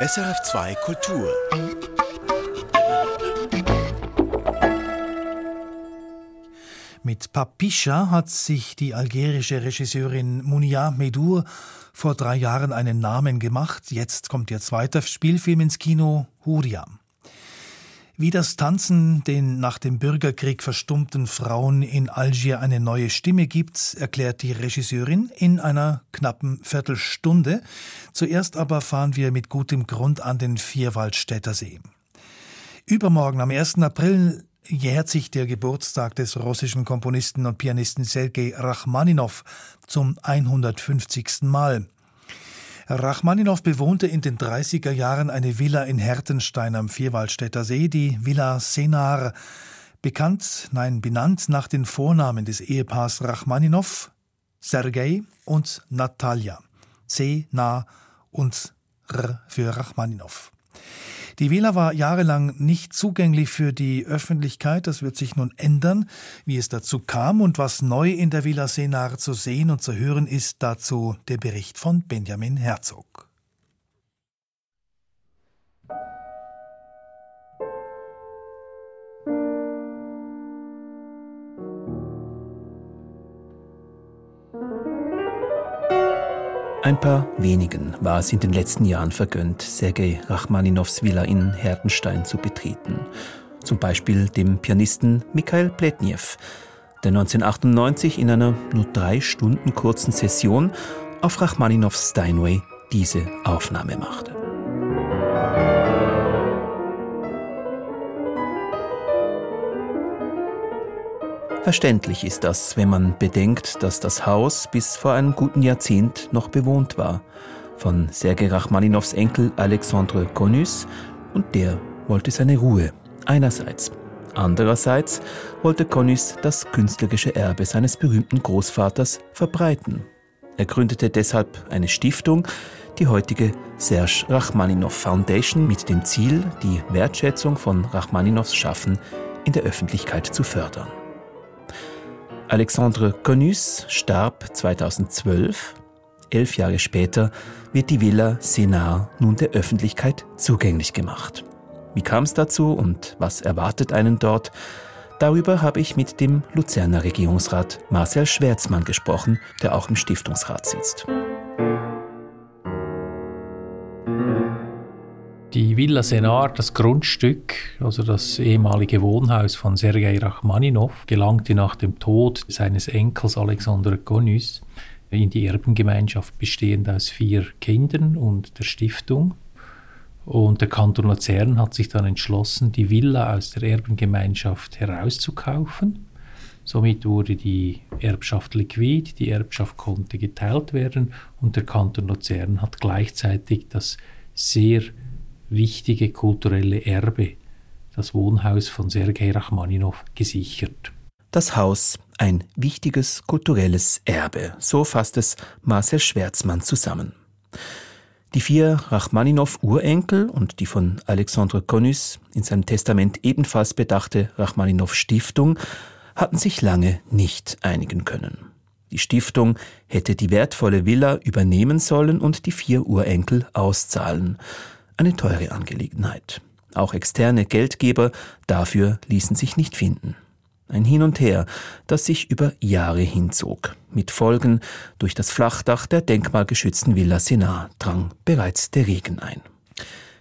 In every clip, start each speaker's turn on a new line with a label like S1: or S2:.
S1: SRF2 Kultur.
S2: Mit Papischa hat sich die algerische Regisseurin Mounia Medour vor drei Jahren einen Namen gemacht. Jetzt kommt ihr zweiter Spielfilm ins Kino, Huria. Wie das Tanzen den nach dem Bürgerkrieg verstummten Frauen in Algier eine neue Stimme gibt, erklärt die Regisseurin in einer knappen Viertelstunde. Zuerst aber fahren wir mit gutem Grund an den Vierwaldstätter See. Übermorgen, am 1. April, jährt sich der Geburtstag des russischen Komponisten und Pianisten Sergei Rachmaninow zum 150. Mal. Rachmaninow bewohnte in den 30er Jahren eine Villa in Hertenstein am Vierwaldstätter See, die Villa Senar, bekannt, nein, benannt nach den Vornamen des Ehepaars Rachmaninow, Sergei und Natalia. Na und R für Rachmaninow. Die Villa war jahrelang nicht zugänglich für die Öffentlichkeit. Das wird sich nun ändern. Wie es dazu kam und was neu in der Villa Senar zu sehen und zu hören ist, dazu der Bericht von Benjamin Herzog.
S3: Ein paar wenigen war es in den letzten Jahren vergönnt, Sergei Rachmaninows Villa in Herdenstein zu betreten. Zum Beispiel dem Pianisten Mikhail Pletniew, der 1998 in einer nur drei Stunden kurzen Session auf Rachmaninows Steinway diese Aufnahme machte. Verständlich ist das, wenn man bedenkt, dass das Haus bis vor einem guten Jahrzehnt noch bewohnt war. Von Sergei Rachmaninows Enkel Alexandre Konus und der wollte seine Ruhe. Einerseits. Andererseits wollte Konus das künstlerische Erbe seines berühmten Großvaters verbreiten. Er gründete deshalb eine Stiftung, die heutige Serge Rachmaninow Foundation mit dem Ziel, die Wertschätzung von Rachmaninows Schaffen in der Öffentlichkeit zu fördern. Alexandre Conus starb 2012. Elf Jahre später wird die Villa Senar nun der Öffentlichkeit zugänglich gemacht. Wie kam es dazu und was erwartet einen dort? Darüber habe ich mit dem Luzerner Regierungsrat Marcel Schwärzmann gesprochen, der auch im Stiftungsrat sitzt.
S4: Die Villa Senar, das Grundstück, also das ehemalige Wohnhaus von Sergei Rachmaninow, gelangte nach dem Tod seines Enkels Alexander Gonys in die Erbengemeinschaft bestehend aus vier Kindern und der Stiftung. Und der Kanton Luzern hat sich dann entschlossen, die Villa aus der Erbengemeinschaft herauszukaufen. Somit wurde die Erbschaft liquid, die Erbschaft konnte geteilt werden und der Kanton Luzern hat gleichzeitig das sehr wichtige kulturelle Erbe, das Wohnhaus von Sergei Rachmaninow, gesichert.
S3: Das Haus, ein wichtiges kulturelles Erbe, so fasst es Marcel Schwärzmann zusammen. Die vier Rachmaninow-Urenkel und die von Alexandre Konus in seinem Testament ebenfalls bedachte Rachmaninow-Stiftung hatten sich lange nicht einigen können. Die Stiftung hätte die wertvolle Villa übernehmen sollen und die vier Urenkel auszahlen eine teure Angelegenheit. Auch externe Geldgeber dafür ließen sich nicht finden. Ein Hin und Her, das sich über Jahre hinzog. Mit Folgen durch das Flachdach der denkmalgeschützten Villa Senar drang bereits der Regen ein.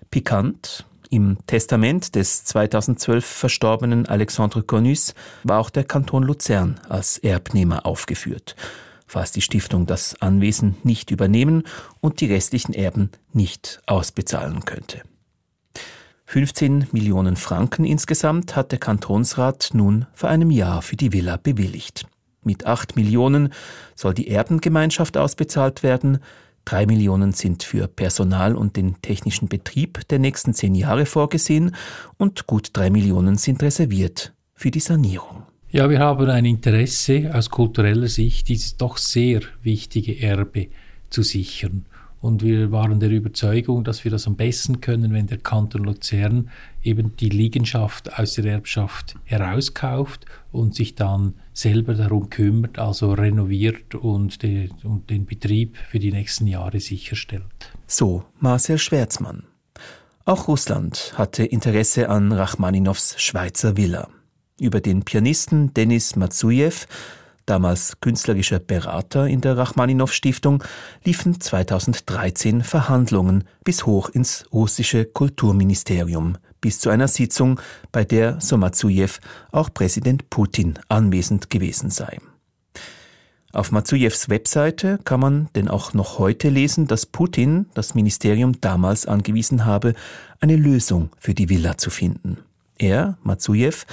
S3: Pikant, im Testament des 2012 verstorbenen Alexandre Conus war auch der Kanton Luzern als Erbnehmer aufgeführt falls die Stiftung das Anwesen nicht übernehmen und die restlichen Erben nicht ausbezahlen könnte. 15 Millionen Franken insgesamt hat der Kantonsrat nun vor einem Jahr für die Villa bewilligt. Mit 8 Millionen soll die Erbengemeinschaft ausbezahlt werden, 3 Millionen sind für Personal und den technischen Betrieb der nächsten zehn Jahre vorgesehen und gut 3 Millionen sind reserviert für die Sanierung.
S4: Ja, wir haben ein Interesse aus kultureller Sicht, dieses doch sehr wichtige Erbe zu sichern. Und wir waren der Überzeugung, dass wir das am besten können, wenn der Kanton Luzern eben die Liegenschaft aus der Erbschaft herauskauft und sich dann selber darum kümmert, also renoviert und, de, und den Betrieb für die nächsten Jahre sicherstellt.
S3: So Marcel Schwärzmann. Auch Russland hatte Interesse an Rachmaninows Schweizer Villa. Über den Pianisten Denis Matsujew, damals künstlerischer Berater in der Rachmaninow Stiftung, liefen 2013 Verhandlungen bis hoch ins russische Kulturministerium, bis zu einer Sitzung, bei der, so Matsujew, auch Präsident Putin anwesend gewesen sei. Auf Matsujews Webseite kann man denn auch noch heute lesen, dass Putin das Ministerium damals angewiesen habe, eine Lösung für die Villa zu finden. Er, Matsujew,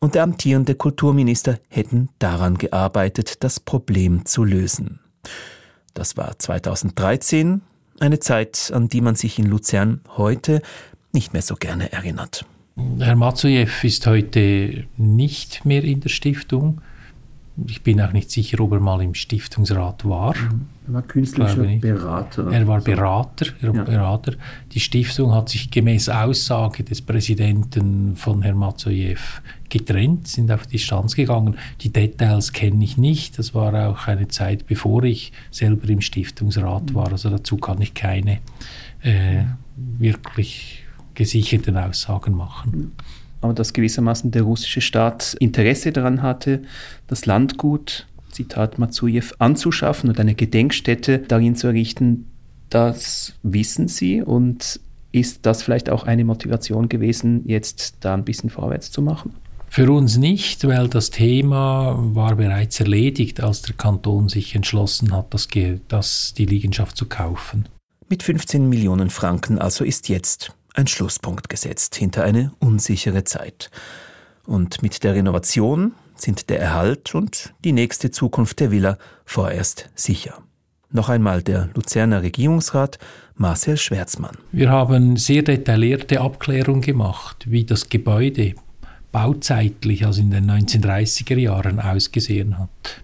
S3: und der amtierende Kulturminister hätten daran gearbeitet, das Problem zu lösen. Das war 2013, eine Zeit, an die man sich in Luzern heute nicht mehr so gerne erinnert.
S4: Herr Matsujew ist heute nicht mehr in der Stiftung. Ich bin auch nicht sicher, ob er mal im Stiftungsrat war.
S3: Er war künstlerischer Berater.
S4: Er war Berater, er war ja. Berater. Die Stiftung hat sich gemäß Aussage des Präsidenten von Herrn Matsojew getrennt, sind auf Distanz gegangen. Die Details kenne ich nicht. Das war auch eine Zeit, bevor ich selber im Stiftungsrat war. Also dazu kann ich keine äh, wirklich gesicherten Aussagen machen
S3: aber dass gewissermaßen der russische Staat Interesse daran hatte, das Landgut, Zitat Matsujew, anzuschaffen und eine Gedenkstätte darin zu errichten, das wissen Sie und ist das vielleicht auch eine Motivation gewesen, jetzt da ein bisschen vorwärts zu machen?
S4: Für uns nicht, weil das Thema war bereits erledigt, als der Kanton sich entschlossen hat, das, das die Liegenschaft zu kaufen.
S3: Mit 15 Millionen Franken also ist jetzt ein Schlusspunkt gesetzt hinter eine unsichere Zeit. Und mit der Renovation sind der Erhalt und die nächste Zukunft der Villa vorerst sicher. Noch einmal der Luzerner Regierungsrat Marcel Schwärzmann.
S4: Wir haben sehr detaillierte Abklärungen gemacht, wie das Gebäude bauzeitlich, also in den 1930er Jahren, ausgesehen hat.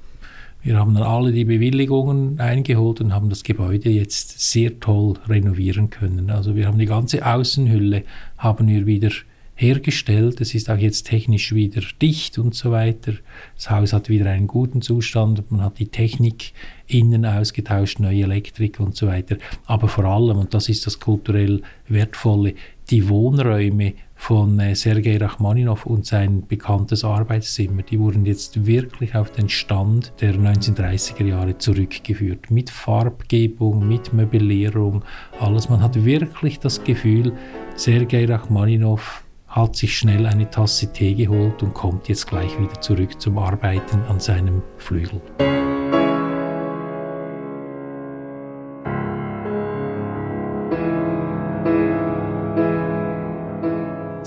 S4: Wir haben dann alle die Bewilligungen eingeholt und haben das Gebäude jetzt sehr toll renovieren können. Also wir haben die ganze Außenhülle haben wir wieder hergestellt. Es ist auch jetzt technisch wieder dicht und so weiter. Das Haus hat wieder einen guten Zustand. Man hat die Technik innen ausgetauscht, neue Elektrik und so weiter. Aber vor allem, und das ist das kulturell Wertvolle, die Wohnräume von äh, Sergei Rachmaninow und sein bekanntes Arbeitszimmer, die wurden jetzt wirklich auf den Stand der 1930er Jahre zurückgeführt. Mit Farbgebung, mit Möblierung, alles. Man hat wirklich das Gefühl, Sergei Rachmaninow hat sich schnell eine Tasse Tee geholt und kommt jetzt gleich wieder zurück zum Arbeiten an seinem Flügel.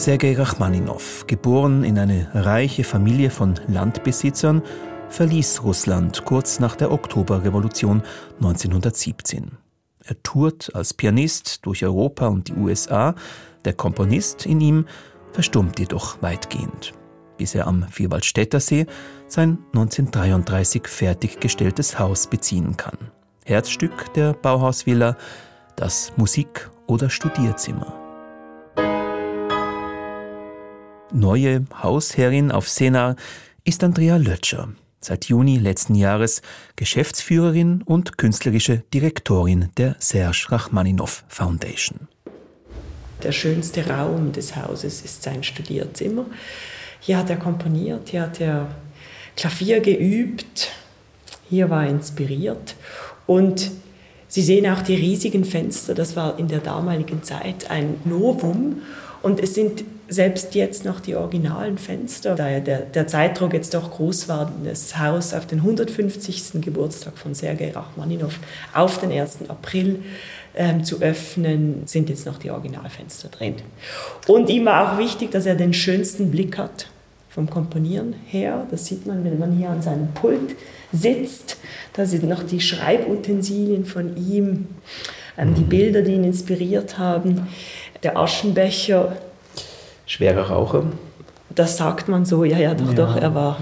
S3: Sergei Rachmaninow, geboren in eine reiche Familie von Landbesitzern, verließ Russland kurz nach der Oktoberrevolution 1917. Er tourt als Pianist durch Europa und die USA. Der Komponist in ihm verstummt jedoch weitgehend, bis er am Vierwaldstätter See sein 1933 fertiggestelltes Haus beziehen kann. Herzstück der Bauhausvilla, das Musik- oder Studierzimmer. Neue Hausherrin auf Sena ist Andrea Lötscher, seit Juni letzten Jahres Geschäftsführerin und künstlerische Direktorin der Serge Rachmaninow Foundation.
S1: Der schönste Raum des Hauses ist sein Studierzimmer. Hier hat er komponiert, hier hat er Klavier geübt, hier war er inspiriert und Sie sehen auch die riesigen Fenster, das war in der damaligen Zeit ein Novum und es sind selbst jetzt noch die originalen Fenster, da ja der, der Zeitdruck jetzt doch groß war, das Haus auf den 150. Geburtstag von Sergei Rachmaninow auf den 1. April ähm, zu öffnen, sind jetzt noch die Originalfenster drin. Und ihm war auch wichtig, dass er den schönsten Blick hat vom Komponieren her. Das sieht man, wenn man hier an seinem Pult sitzt. Da sind noch die Schreibutensilien von ihm, ähm, die Bilder, die ihn inspiriert haben, der Aschenbecher,
S3: schwerer Raucher?
S1: Das sagt man so, ja, ja, doch, ja. doch, er war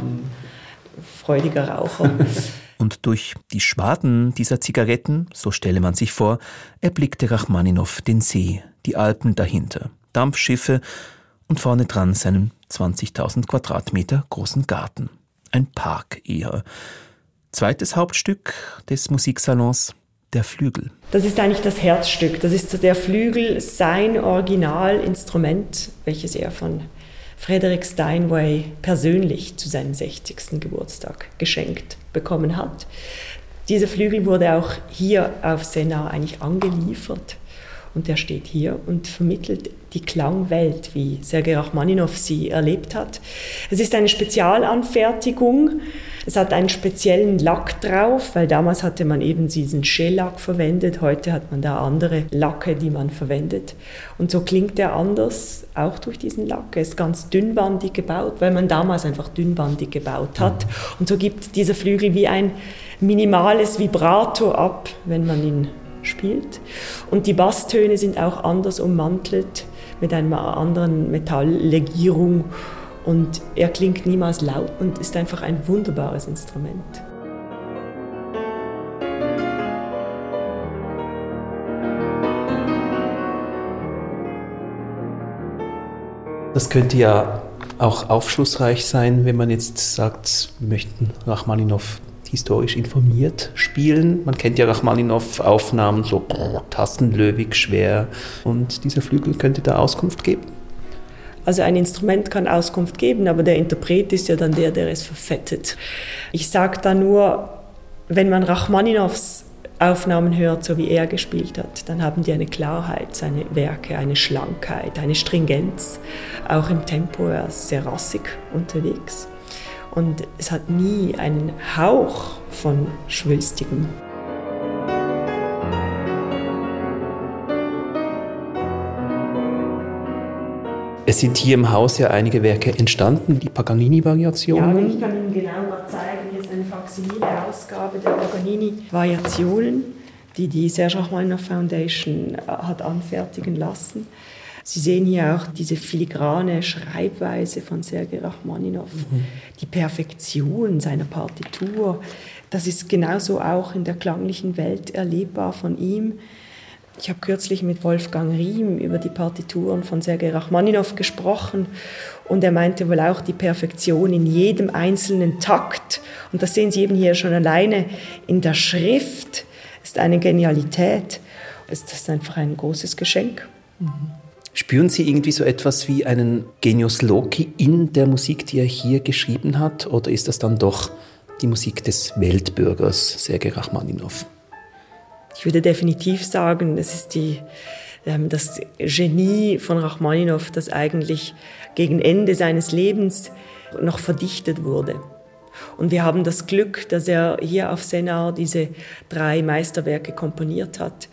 S1: freudiger Raucher.
S3: Und durch die Schwaden dieser Zigaretten, so stelle man sich vor, erblickte Rachmaninow den See, die Alpen dahinter, Dampfschiffe und vorne dran seinen 20.000 Quadratmeter großen Garten. Ein Park eher. Zweites Hauptstück des Musiksalons, der Flügel.
S1: Das ist eigentlich das Herzstück. Das ist der Flügel, sein Originalinstrument, welches er von Frederick Steinway persönlich zu seinem 60. Geburtstag geschenkt bekommen hat. Dieser Flügel wurde auch hier auf Sena eigentlich angeliefert und der steht hier und vermittelt die Klangwelt, wie Sergei Rachmaninow sie erlebt hat. Es ist eine Spezialanfertigung. Es hat einen speziellen Lack drauf, weil damals hatte man eben diesen Shellack verwendet. Heute hat man da andere Lacke, die man verwendet. Und so klingt er anders, auch durch diesen Lack. Er ist ganz dünnbandig gebaut, weil man damals einfach dünnbandig gebaut hat. Und so gibt dieser Flügel wie ein minimales Vibrato ab, wenn man ihn spielt. Und die Basstöne sind auch anders ummantelt mit einer anderen Metalllegierung und er klingt niemals laut und ist einfach ein wunderbares Instrument.
S3: Das könnte ja auch aufschlussreich sein, wenn man jetzt sagt, wir möchten Rachmaninow historisch informiert spielen. Man kennt ja Rachmaninow-Aufnahmen, so tastenlöwig, schwer. Und dieser Flügel könnte da Auskunft geben.
S1: Also ein Instrument kann Auskunft geben, aber der Interpret ist ja dann der, der es verfettet. Ich sage da nur, wenn man Rachmaninows Aufnahmen hört, so wie er gespielt hat, dann haben die eine Klarheit, seine Werke, eine Schlankheit, eine Stringenz. Auch im Tempo, er ist sehr rassig unterwegs und es hat nie einen Hauch von Schwülstigem.
S3: Es sind hier im Haus ja einige Werke entstanden, die Paganini-Variationen.
S1: Ja, ich kann Ihnen genau mal zeigen. Hier ist eine Faksimile-Ausgabe der Paganini-Variationen, die die Serge Rachmaninoff Foundation äh, hat anfertigen lassen. Sie sehen hier auch diese filigrane Schreibweise von Sergei Rachmaninow, mhm. die Perfektion seiner Partitur. Das ist genauso auch in der klanglichen Welt erlebbar von ihm. Ich habe kürzlich mit Wolfgang Riem über die Partituren von Sergei Rachmaninow gesprochen und er meinte wohl auch die Perfektion in jedem einzelnen Takt. Und das sehen Sie eben hier schon alleine in der Schrift, ist eine Genialität. Es ist einfach ein großes Geschenk. Mhm.
S3: Spüren Sie irgendwie so etwas wie einen Genius Loki in der Musik, die er hier geschrieben hat? Oder ist das dann doch die Musik des Weltbürgers Sergei Rachmaninow?
S1: Ich würde definitiv sagen, das ist die, ähm, das Genie von Rachmaninow, das eigentlich gegen Ende seines Lebens noch verdichtet wurde. Und wir haben das Glück, dass er hier auf Senar diese drei Meisterwerke komponiert hat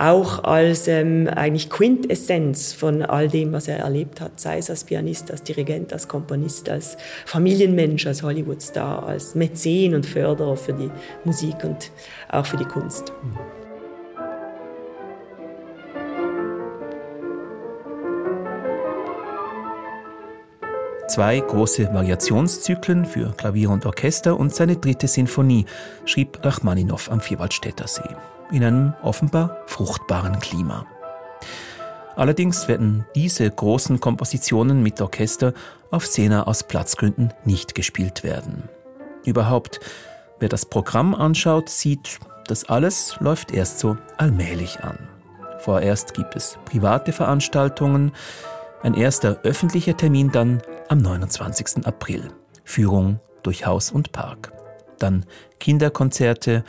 S1: auch als ähm, eigentlich Quintessenz von all dem, was er erlebt hat, sei es als Pianist, als Dirigent, als Komponist, als Familienmensch, als Hollywoodstar, als Mäzen und Förderer für die Musik und auch für die Kunst.
S3: Zwei große Variationszyklen für Klavier und Orchester und seine dritte Sinfonie schrieb Rachmaninow am Vierwaldstätter See in einem offenbar fruchtbaren Klima. Allerdings werden diese großen Kompositionen mit Orchester auf Sena aus Platzgründen nicht gespielt werden. Überhaupt, wer das Programm anschaut, sieht, das alles läuft erst so allmählich an. Vorerst gibt es private Veranstaltungen, ein erster öffentlicher Termin dann am 29. April. Führung durch Haus und Park. Dann Kinderkonzerte,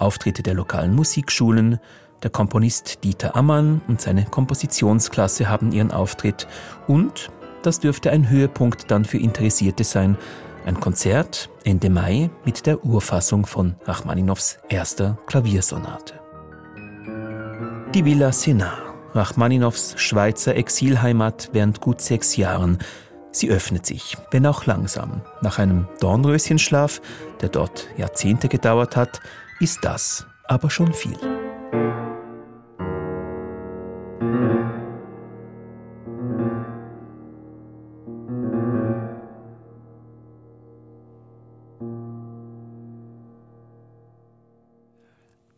S3: Auftritte der lokalen Musikschulen, der Komponist Dieter Ammann und seine Kompositionsklasse haben ihren Auftritt und, das dürfte ein Höhepunkt dann für Interessierte sein, ein Konzert Ende Mai mit der Urfassung von Rachmaninows erster Klaviersonate. Die Villa Senar, Rachmaninows Schweizer Exilheimat während gut sechs Jahren, Sie öffnet sich, wenn auch langsam. Nach einem Dornröschenschlaf, der dort Jahrzehnte gedauert hat, ist das aber schon viel.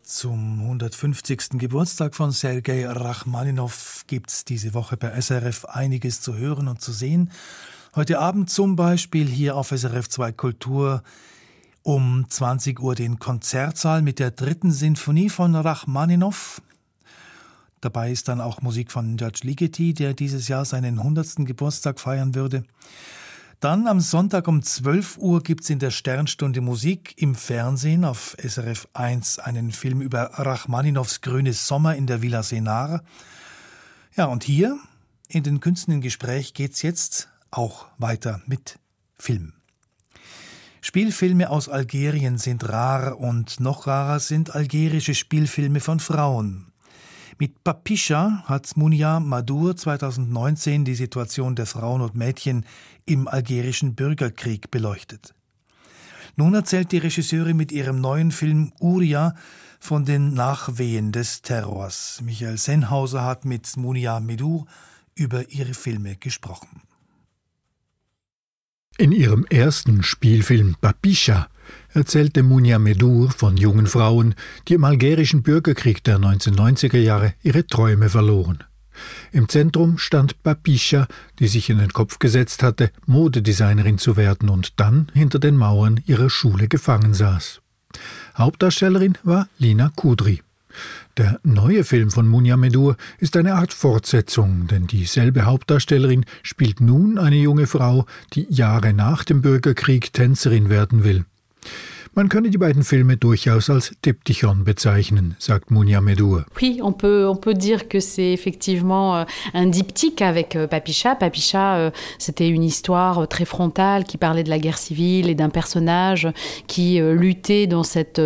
S2: Zum 150. Geburtstag von Sergei Rachmaninow gibt es diese Woche bei SRF einiges zu hören und zu sehen. Heute Abend zum Beispiel hier auf SRF 2 Kultur Um 20 Uhr den Konzertsaal mit der dritten Sinfonie von Rachmaninow. Dabei ist dann auch Musik von George Ligeti, der dieses Jahr seinen 100. Geburtstag feiern würde. Dann am Sonntag um 12 Uhr gibt es in der Sternstunde Musik im Fernsehen auf SRF 1 einen Film über Rachmaninows Grünes Sommer in der Villa Senar. Ja, und hier in den Künsten im Gespräch geht's jetzt auch weiter mit Film. Spielfilme aus Algerien sind rar und noch rarer sind algerische Spielfilme von Frauen. Mit Papisha hat Munia Madur 2019 die Situation der Frauen und Mädchen im algerischen Bürgerkrieg beleuchtet. Nun erzählt die Regisseurin mit ihrem neuen Film Uria von den Nachwehen des Terrors. Michael Senhauser hat mit Munia Medur über ihre Filme gesprochen.
S5: In ihrem ersten Spielfilm Papisha erzählte Munia Medur von jungen Frauen, die im algerischen Bürgerkrieg der 1990er Jahre ihre Träume verloren. Im Zentrum stand Papisha, die sich in den Kopf gesetzt hatte, Modedesignerin zu werden und dann hinter den Mauern ihrer Schule gefangen saß. Hauptdarstellerin war Lina Kudri. Der neue Film von Munia Medur ist eine Art Fortsetzung, denn dieselbe Hauptdarstellerin spielt nun eine junge Frau, die Jahre nach dem Bürgerkrieg Tänzerin werden will. Man könne die beiden Filme durchaus als Diptychon bezeichnen, sagt Mounia Medour.
S6: Oui, on peut, on peut dire que c'est effectivement euh, un diptyque avec euh, Papicha. Papicha, euh, c'était une histoire très frontale qui parlait de la guerre civile et d'un personnage qui luttait dans, cette,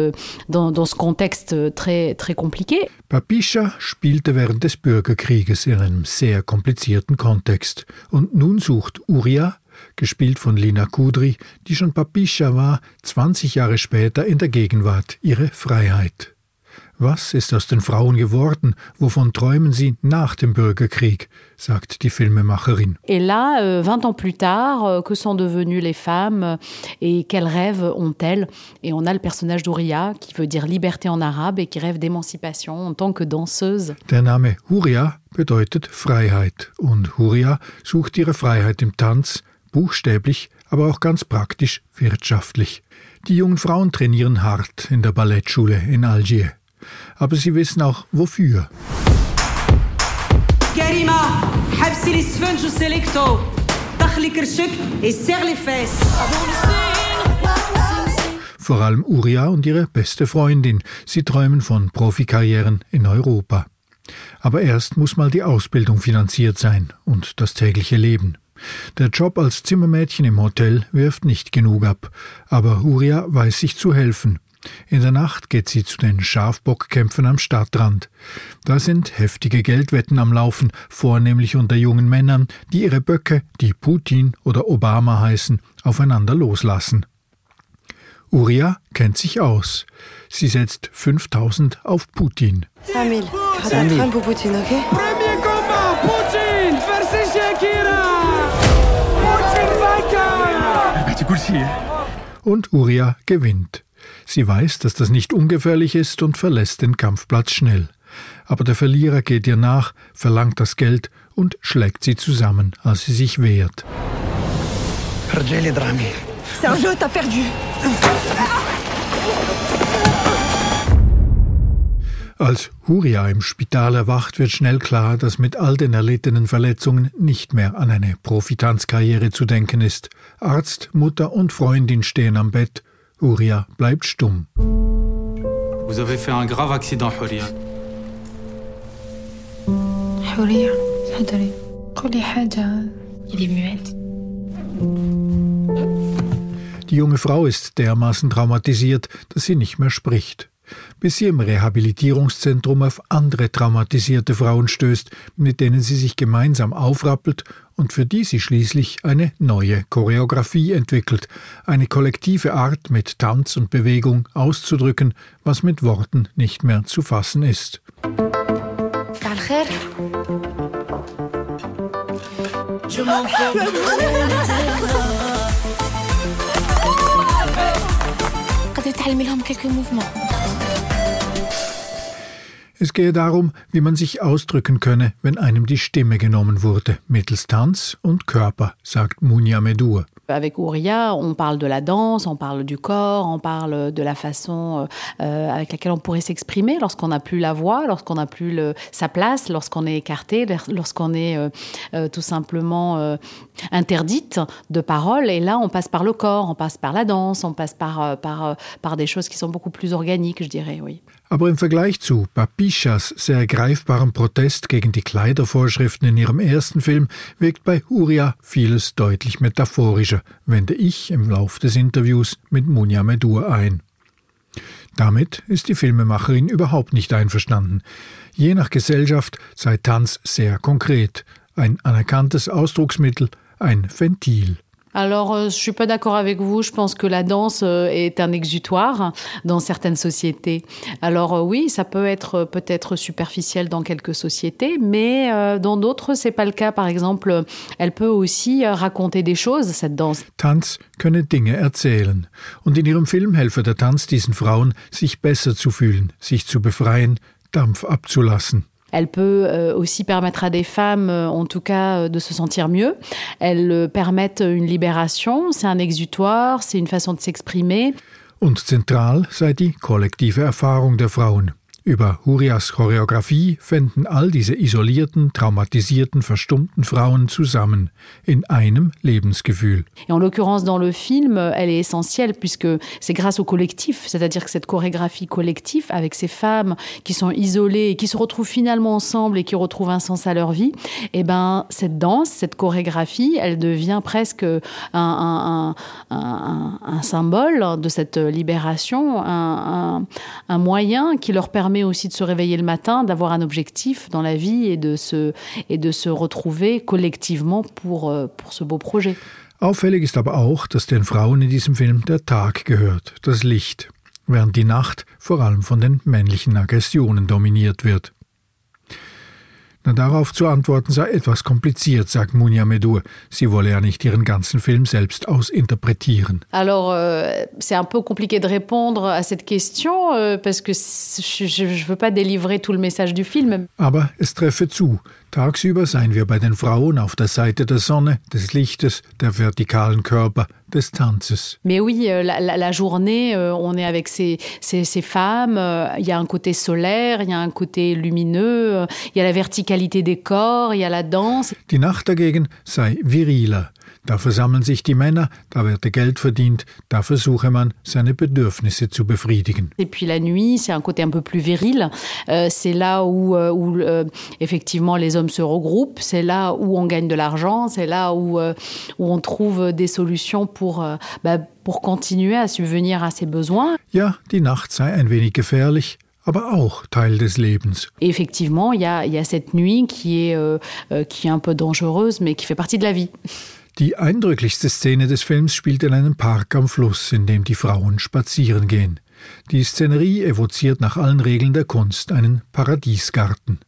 S6: dans, dans ce contexte très, très compliqué.
S5: Papischa spielte während des Bürgerkrieges in einem sehr komplizierten Kontext. Und nun sucht Uria gespielt von Lina Kudri, die schon Papischa war, 20 Jahre später in der Gegenwart ihre Freiheit. Was ist aus den Frauen geworden? Wovon träumen sie nach dem Bürgerkrieg? sagt die Filmemacherin.
S6: Et là, euh, 20 ans plus tard, euh, que sont devenues les femmes et quels rêves ont-elles Et on a le personnage d'Ouria qui veut dire liberté en arabe et qui rêve d'émancipation en tant que danseuse.
S5: Der Name Huria bedeutet Freiheit und Huria sucht ihre Freiheit im Tanz, buchstäblich, aber auch ganz praktisch wirtschaftlich. Die jungen Frauen trainieren hart in der Ballettschule in Algier. Aber sie wissen auch wofür. Vor allem Uria und ihre beste Freundin. Sie träumen von Profikarrieren in Europa. Aber erst muss mal die Ausbildung finanziert sein und das tägliche Leben. Der Job als Zimmermädchen im Hotel wirft nicht genug ab, aber Huria weiß sich zu helfen. In der Nacht geht sie zu den Schafbockkämpfen am Stadtrand. Da sind heftige Geldwetten am Laufen, vornehmlich unter jungen Männern, die ihre Böcke, die Putin oder Obama heißen, aufeinander loslassen. Uria kennt sich aus. Sie setzt 5000 auf Putin. Samil, Samil. Putin, okay? Und Uria gewinnt. Sie weiß, dass das nicht ungefährlich ist und verlässt den Kampfplatz schnell. Aber der Verlierer geht ihr nach, verlangt das Geld und schlägt sie zusammen, als sie sich wehrt. Sergio, t'as perdu. Als Huria im Spital erwacht, wird schnell klar, dass mit all den erlittenen Verletzungen nicht mehr an eine Profitanzkarriere zu denken ist. Arzt, Mutter und Freundin stehen am Bett. Huria bleibt stumm. Vous avez fait un grave accident, Huria. Huria, تفضلي. قولي حاجة. Il est muette. Die junge Frau ist dermaßen traumatisiert, dass sie nicht mehr spricht bis sie im Rehabilitierungszentrum auf andere traumatisierte Frauen stößt, mit denen sie sich gemeinsam aufrappelt und für die sie schließlich eine neue Choreografie entwickelt, eine kollektive Art mit Tanz und Bewegung auszudrücken, was mit Worten nicht mehr zu fassen ist. Je m'en قد تعلمي لهم quelques mouvements Es gehe darum, wie man sich ausdrücken könne, wenn einem die Stimme genommen wurde, mittels Tanz und Körper, sagt Munia Medur.
S6: Avec Ouria, on parle de la danse, on parle du corps, on parle de la façon euh, avec laquelle on pourrait s'exprimer lorsqu'on n'a plus la voix, lorsqu'on n'a plus le, sa place, lorsqu'on est écarté, lorsqu'on est euh, euh, tout simplement euh, interdite de parole. Et là, on passe par le corps, on passe par la danse, on passe par, euh, par, euh, par des choses qui sont beaucoup plus organiques, je dirais, oui.
S5: Aber im Vergleich zu Papichas sehr greifbarem Protest gegen die Kleidervorschriften in ihrem ersten Film wirkt bei Huria vieles deutlich metaphorischer, wende ich im Lauf des Interviews mit Munja Medur ein. Damit ist die Filmemacherin überhaupt nicht einverstanden. Je nach Gesellschaft sei Tanz sehr konkret, ein anerkanntes Ausdrucksmittel, ein Ventil.
S6: Alors, euh, je suis pas d'accord avec vous. Je pense que la danse euh, est un exutoire dans certaines sociétés. Alors euh, oui, ça peut être peut-être superficiel dans quelques sociétés, mais dans d'autres, c'est pas le cas. Par exemple, elle peut aussi raconter des choses, cette danse.
S5: Tanz könne Dinge erzählen. Und in ihrem Film helfe der Tanz diesen Frauen, sich besser zu fühlen, sich zu befreien, Dampf abzulassen.
S6: Elle peut euh, aussi permettre à des femmes, euh, en tout cas, euh, de se sentir mieux. Elles permettent une libération, c'est un exutoire, c'est une façon de s'exprimer.
S5: Und zentral sei die kollektive Erfahrung der. Über Hurias Choreografie fänden all diese isolierten, traumatisierten, verstummten Frauen zusammen in einem Lebensgefühl.
S6: Et en l'occurrence dans le film, elle est essentielle puisque c'est grâce au collectif, c'est-à-dire que cette chorégraphie collective avec ces femmes qui sont isolées et qui se retrouvent finalement ensemble et qui retrouvent un sens à leur vie, et eh ben cette danse, cette chorégraphie, elle devient presque un, un symbole de cette libération, un, moyen qui leur permet permet aussi de se réveiller le matin, d'avoir un objectif dans la vie et de se, et de se retrouver collektivement pour, euh, pour ce beau projet.
S5: Auffällig ist aber auch, dass den Frauen in diesem Film der Tag gehört, das Licht, während die Nacht vor allem von den männlichen Aggressionen dominiert wird. Na, darauf zu antworten sei etwas kompliziert, sagt Munia Medour. Sie wolle ja nicht ihren ganzen Film selbst ausinterpretieren.
S6: Alors, euh, c'est un peu compliqué de répondre à cette question, euh, parce que je ne veux pas délivrer tout le message du film.
S5: Aber es treffe zu. Tagsüber seien wir bei den Frauen auf der Seite der Sonne, des Lichtes, der vertikalen Körper, des Tanzes.
S6: Mais oui, euh, la, la, la journée, euh, on est avec ces, ces, ces femmes. Euh, il y a un côté solaire, il y a un côté lumineux, il y a la verticalité des corps, il y a la danse.
S5: Die Nacht dagegen sei viriler. Da versammeln sich die Männer, da werde Geld verdient, da versuche man, seine Bedürfnisse zu befriedigen.
S6: Et puis la nuit, c'est un côté un peu plus viril. Euh, c'est là où, euh, où euh, effectivement les hommes se regroupent, c'est là où on gagne de l'argent, c'est là où, où on trouve des solutions pour, euh, bah, pour continuer à subvenir à ses besoins.
S5: Ja, die Nacht sei ein wenig gefährlich. aber auch Teil des Lebens.
S6: Effectivement, il y a, y a cette nuit qui est, euh, qui est un peu dangereuse, mais qui fait partie de la vie.
S5: Die eindrücklichste Szene des Films spielt in einem Park am Fluss, in dem die Frauen spazieren gehen. Die Szenerie evoziert nach allen Regeln der Kunst einen Paradiesgarten.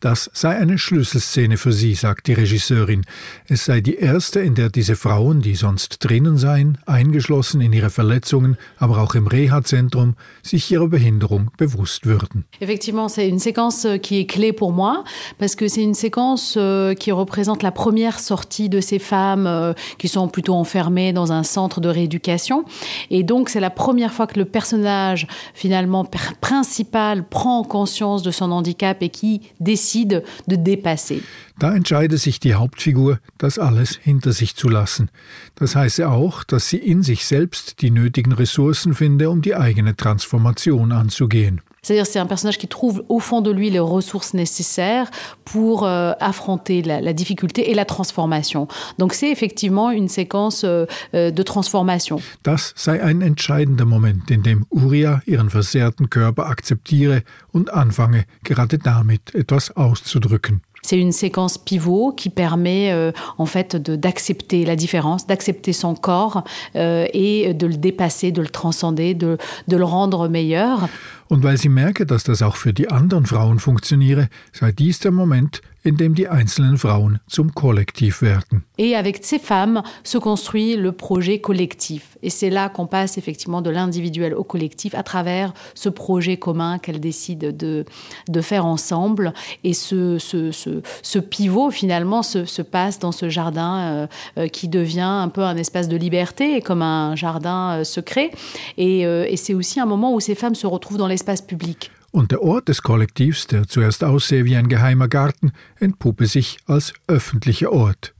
S5: Das sei eine Schlüsselszene für sie, sagt die Regisseurin. Es sei die erste, in der diese Frauen, die sonst drinnen seien, eingeschlossen in ihre Verletzungen, aber auch im Reha-Zentrum, sich ihrer Behinderung bewusst würden.
S6: Effectivement, c'est une séquence euh, qui est clé pour moi, parce que c'est une séquence euh, qui représente la première sortie de ces femmes euh, qui sont plutôt enfermées dans un centre de rééducation. Et donc, c'est la première fois que le personnage, finalement, principal, prend conscience de son handicap et qui décide décide de dépasser.
S5: Da entscheide sich die Hauptfigur, das alles hinter sich zu lassen. Das heiße auch, dass sie in sich selbst die nötigen Ressourcen finde, um die eigene Transformation anzugehen.
S6: C'est-à-dire c'est un personnage qui trouve au fond de lui les ressources nécessaires pour euh, affronter la, la, difficulté et la transformation. Donc c'est effectivement une séquence euh, euh, de transformation.
S5: Das sei ein entscheidender Moment, in dem Uria ihren versehrten Körper akzeptiere und anfange, gerade damit etwas auszudrücken.
S6: C'est une séquence pivot qui permet euh, en fait d'accepter la différence, d'accepter son corps euh, et de le dépasser, de le transcender, de, de le rendre meilleur.
S5: Und weil sie merke, dass das auch für die anderen Frauen funktioniere, sei dies der Moment, in dem die einzelnen Frauen zum Kollektiv werden.
S6: Et avec ces femmes se construit le projet collectif. Et c'est là qu'on passe effectivement de l'individuel au collectif à travers ce projet commun qu'elles décident de, de faire ensemble. Et ce, ce, ce, ce pivot finalement se, se, passe dans ce jardin euh, euh, qui devient un peu un espace de liberté, comme un jardin euh, secret. Et, euh, et c'est aussi un moment où ces femmes se retrouvent dans l'espace public.
S5: und der Ort des Kollektivs, der zuerst aussehe wie ein geheimer Garten, entpuppe sich als öffentlicher Ort.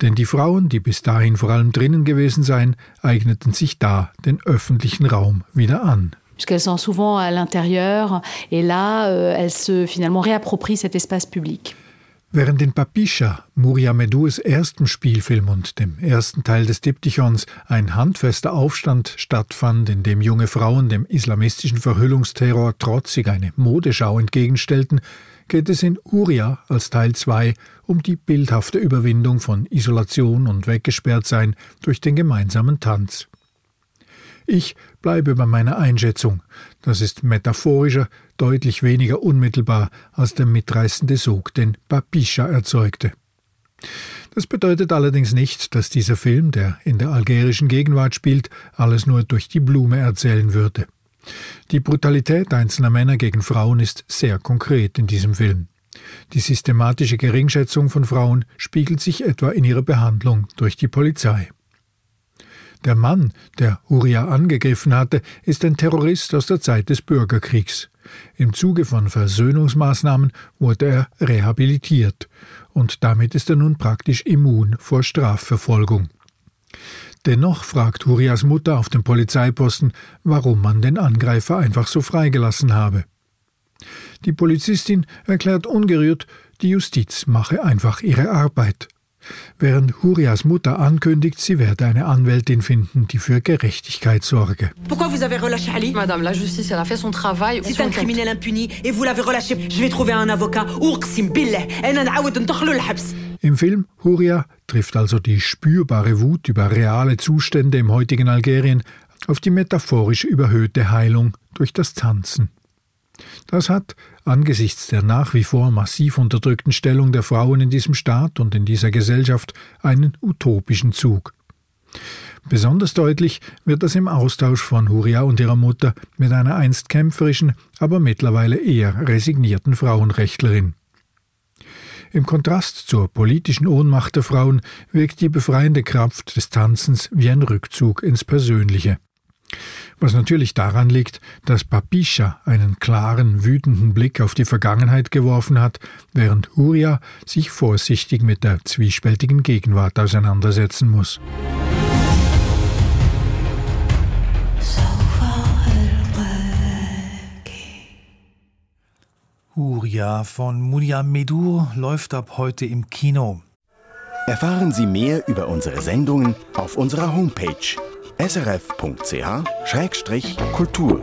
S5: Denn die Frauen, die bis dahin vor allem drinnen gewesen seien, eigneten sich da den öffentlichen Raum wieder an.
S6: Puisqu'elles sont souvent à l'intérieur et là, euh, elles se finalement réapproprient cet espace public.
S5: Während in Papischa, Muria Medus ersten Spielfilm und dem ersten Teil des Diptychons ein handfester Aufstand stattfand, in dem junge Frauen dem islamistischen Verhüllungsterror trotzig eine Modeschau entgegenstellten, geht es in Uria als Teil 2 um die bildhafte Überwindung von Isolation und Weggesperrtsein durch den gemeinsamen Tanz. Ich bleibe bei meiner Einschätzung. Das ist metaphorischer, deutlich weniger unmittelbar als der mitreißende Sog, den Papischa erzeugte. Das bedeutet allerdings nicht, dass dieser Film, der in der algerischen Gegenwart spielt, alles nur durch die Blume erzählen würde. Die Brutalität einzelner Männer gegen Frauen ist sehr konkret in diesem Film. Die systematische Geringschätzung von Frauen spiegelt sich etwa in ihrer Behandlung durch die Polizei. Der Mann, der Huria angegriffen hatte, ist ein Terrorist aus der Zeit des Bürgerkriegs. Im Zuge von Versöhnungsmaßnahmen wurde er rehabilitiert, und damit ist er nun praktisch immun vor Strafverfolgung. Dennoch fragt Hurias Mutter auf dem Polizeiposten, warum man den Angreifer einfach so freigelassen habe. Die Polizistin erklärt ungerührt, die Justiz mache einfach ihre Arbeit während Hurias Mutter ankündigt, sie werde eine Anwältin finden, die für Gerechtigkeit sorge.
S7: Pourquoi vous avez relâché Ali
S8: Madame, la justice, elle a fait son travail.
S7: C'est un criminel impuni et vous l'avez relâché. Je vais trouver un avocat. أقسم بالله أنا نعاود ندخله الحبس.
S5: Im Film Huria trifft also die spürbare Wut über reale Zustände im heutigen Algerien auf die metaphorisch überhöhte Heilung durch das Tanzen. Das hat angesichts der nach wie vor massiv unterdrückten Stellung der Frauen in diesem Staat und in dieser Gesellschaft einen utopischen Zug. Besonders deutlich wird das im Austausch von Huria und ihrer Mutter mit einer einst kämpferischen, aber mittlerweile eher resignierten Frauenrechtlerin. Im Kontrast zur politischen Ohnmacht der Frauen wirkt die befreiende Kraft des Tanzens wie ein Rückzug ins Persönliche was natürlich daran liegt, dass Papischa einen klaren, wütenden Blick auf die Vergangenheit geworfen hat, während Huria sich vorsichtig mit der zwiespältigen Gegenwart auseinandersetzen muss.
S2: Huria von Mulia Medur läuft ab heute im Kino.
S9: Erfahren Sie mehr über unsere Sendungen auf unserer Homepage srf.ch-kultur.